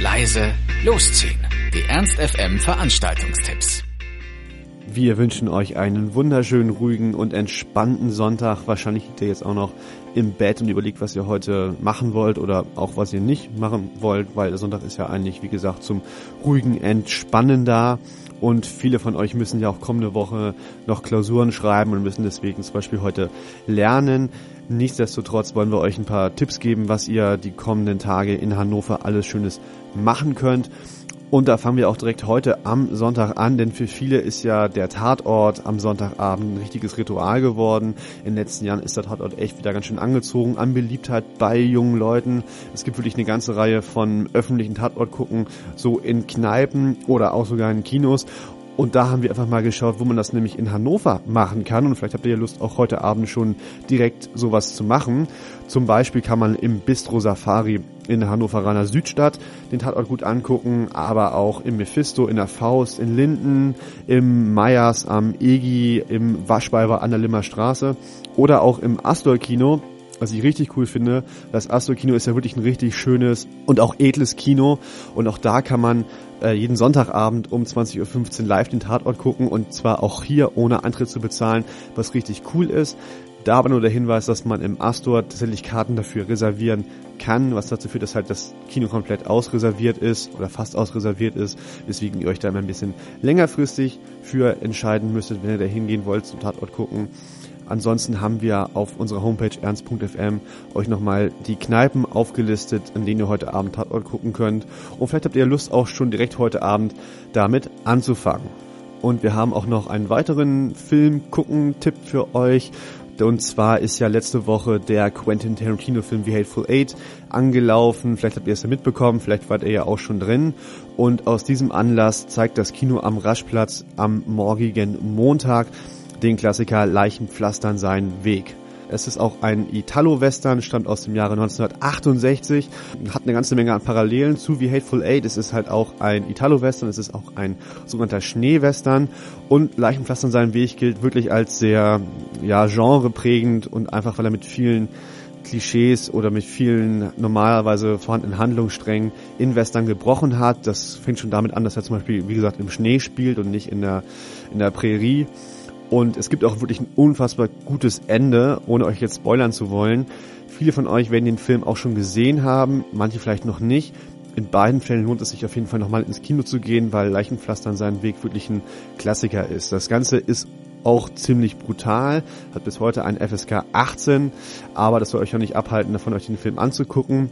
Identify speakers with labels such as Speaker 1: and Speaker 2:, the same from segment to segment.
Speaker 1: leise, losziehen. Die Ernst FM Veranstaltungstipps.
Speaker 2: Wir wünschen euch einen wunderschönen, ruhigen und entspannten Sonntag. Wahrscheinlich liegt ihr jetzt auch noch im Bett und überlegt, was ihr heute machen wollt oder auch was ihr nicht machen wollt, weil der Sonntag ist ja eigentlich, wie gesagt, zum ruhigen Entspannen da. Und viele von euch müssen ja auch kommende Woche noch Klausuren schreiben und müssen deswegen zum Beispiel heute lernen. Nichtsdestotrotz wollen wir euch ein paar Tipps geben, was ihr die kommenden Tage in Hannover alles Schönes machen könnt. Und da fangen wir auch direkt heute am Sonntag an, denn für viele ist ja der Tatort am Sonntagabend ein richtiges Ritual geworden. In den letzten Jahren ist der Tatort echt wieder ganz schön angezogen an Beliebtheit bei jungen Leuten. Es gibt wirklich eine ganze Reihe von öffentlichen Tatort gucken, so in Kneipen oder auch sogar in Kinos. Und da haben wir einfach mal geschaut, wo man das nämlich in Hannover machen kann. Und vielleicht habt ihr ja Lust, auch heute Abend schon direkt sowas zu machen. Zum Beispiel kann man im Bistro Safari in der Hannoveraner Südstadt den Tatort gut angucken, aber auch im Mephisto, in der Faust, in Linden, im Meyers am Egi, im Waschweiber an der Limmer Straße oder auch im Astor Kino was ich richtig cool finde. Das Astro Kino ist ja wirklich ein richtig schönes und auch edles Kino und auch da kann man äh, jeden Sonntagabend um 20.15 Uhr live den Tatort gucken und zwar auch hier ohne Eintritt zu bezahlen, was richtig cool ist. Da aber nur der Hinweis, dass man im Astor tatsächlich Karten dafür reservieren kann, was dazu führt, dass halt das Kino komplett ausreserviert ist oder fast ausreserviert ist, weswegen ihr euch da immer ein bisschen längerfristig für entscheiden müsstet, wenn ihr da hingehen wollt zum Tatort gucken. Ansonsten haben wir auf unserer Homepage ernst.fm euch nochmal die Kneipen aufgelistet, an denen ihr heute Abend Tatort gucken könnt. Und vielleicht habt ihr Lust auch schon direkt heute Abend damit anzufangen. Und wir haben auch noch einen weiteren Film-Gucken-Tipp für euch. Und zwar ist ja letzte Woche der Quentin Tarantino-Film The Hateful Eight angelaufen. Vielleicht habt ihr es ja mitbekommen, vielleicht wart ihr ja auch schon drin. Und aus diesem Anlass zeigt das Kino am Raschplatz am morgigen Montag den Klassiker Leichen pflastern seinen Weg. Es ist auch ein Italo-Western, stammt aus dem Jahre 1968, hat eine ganze Menge an Parallelen zu wie Hateful Eight. Es ist halt auch ein Italo-Western, es ist auch ein sogenannter Schneewestern und Leichenpflastern seinen Weg gilt wirklich als sehr ja, genreprägend und einfach weil er mit vielen Klischees oder mit vielen normalerweise vorhandenen Handlungssträngen in Western gebrochen hat. Das fängt schon damit an, dass er zum Beispiel, wie gesagt, im Schnee spielt und nicht in der, in der Prärie. Und es gibt auch wirklich ein unfassbar gutes Ende, ohne euch jetzt spoilern zu wollen. Viele von euch werden den Film auch schon gesehen haben, manche vielleicht noch nicht. In beiden Fällen lohnt es sich auf jeden Fall nochmal ins Kino zu gehen, weil Leichenpflastern seinen Weg wirklich ein Klassiker ist. Das Ganze ist auch ziemlich brutal, hat bis heute ein FSK 18, aber das soll euch auch nicht abhalten, davon euch den Film anzugucken.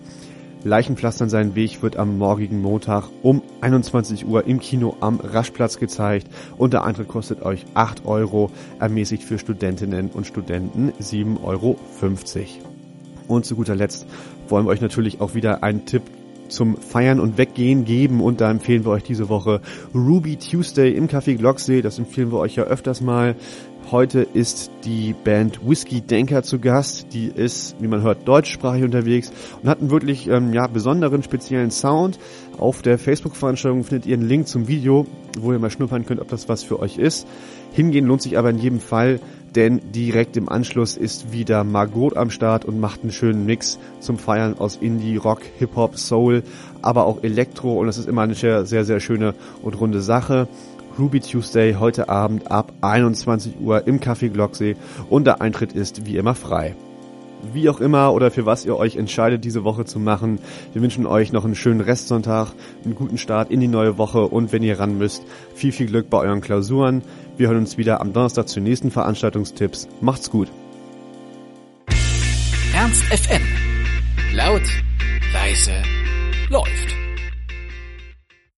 Speaker 2: Leichenpflastern seinen Weg wird am morgigen Montag um 21 Uhr im Kino am Raschplatz gezeigt und der Eintritt kostet euch 8 Euro, ermäßigt für Studentinnen und Studenten 7,50 Euro. Und zu guter Letzt wollen wir euch natürlich auch wieder einen Tipp zum Feiern und Weggehen geben und da empfehlen wir euch diese Woche Ruby Tuesday im Café Glocksee. Das empfehlen wir euch ja öfters mal. Heute ist die Band Whiskey Denker zu Gast. Die ist, wie man hört, deutschsprachig unterwegs und hat einen wirklich ähm, ja, besonderen, speziellen Sound. Auf der Facebook-Veranstaltung findet ihr einen Link zum Video, wo ihr mal schnuppern könnt, ob das was für euch ist. Hingehen lohnt sich aber in jedem Fall, denn direkt im Anschluss ist wieder Margot am Start und macht einen schönen Mix zum Feiern aus Indie, Rock, Hip-Hop, Soul, aber auch Elektro und das ist immer eine sehr, sehr, schöne und runde Sache. Ruby Tuesday heute Abend ab 21 Uhr im Café Glocksee und der Eintritt ist wie immer frei. Wie auch immer oder für was ihr euch entscheidet, diese Woche zu machen. Wir wünschen euch noch einen schönen Restsonntag, einen guten Start in die neue Woche und wenn ihr ran müsst, viel, viel Glück bei euren Klausuren. Wir hören uns wieder am Donnerstag zu nächsten Veranstaltungstipps. Macht's gut.
Speaker 1: Ernst FM. Laut, leise, läuft.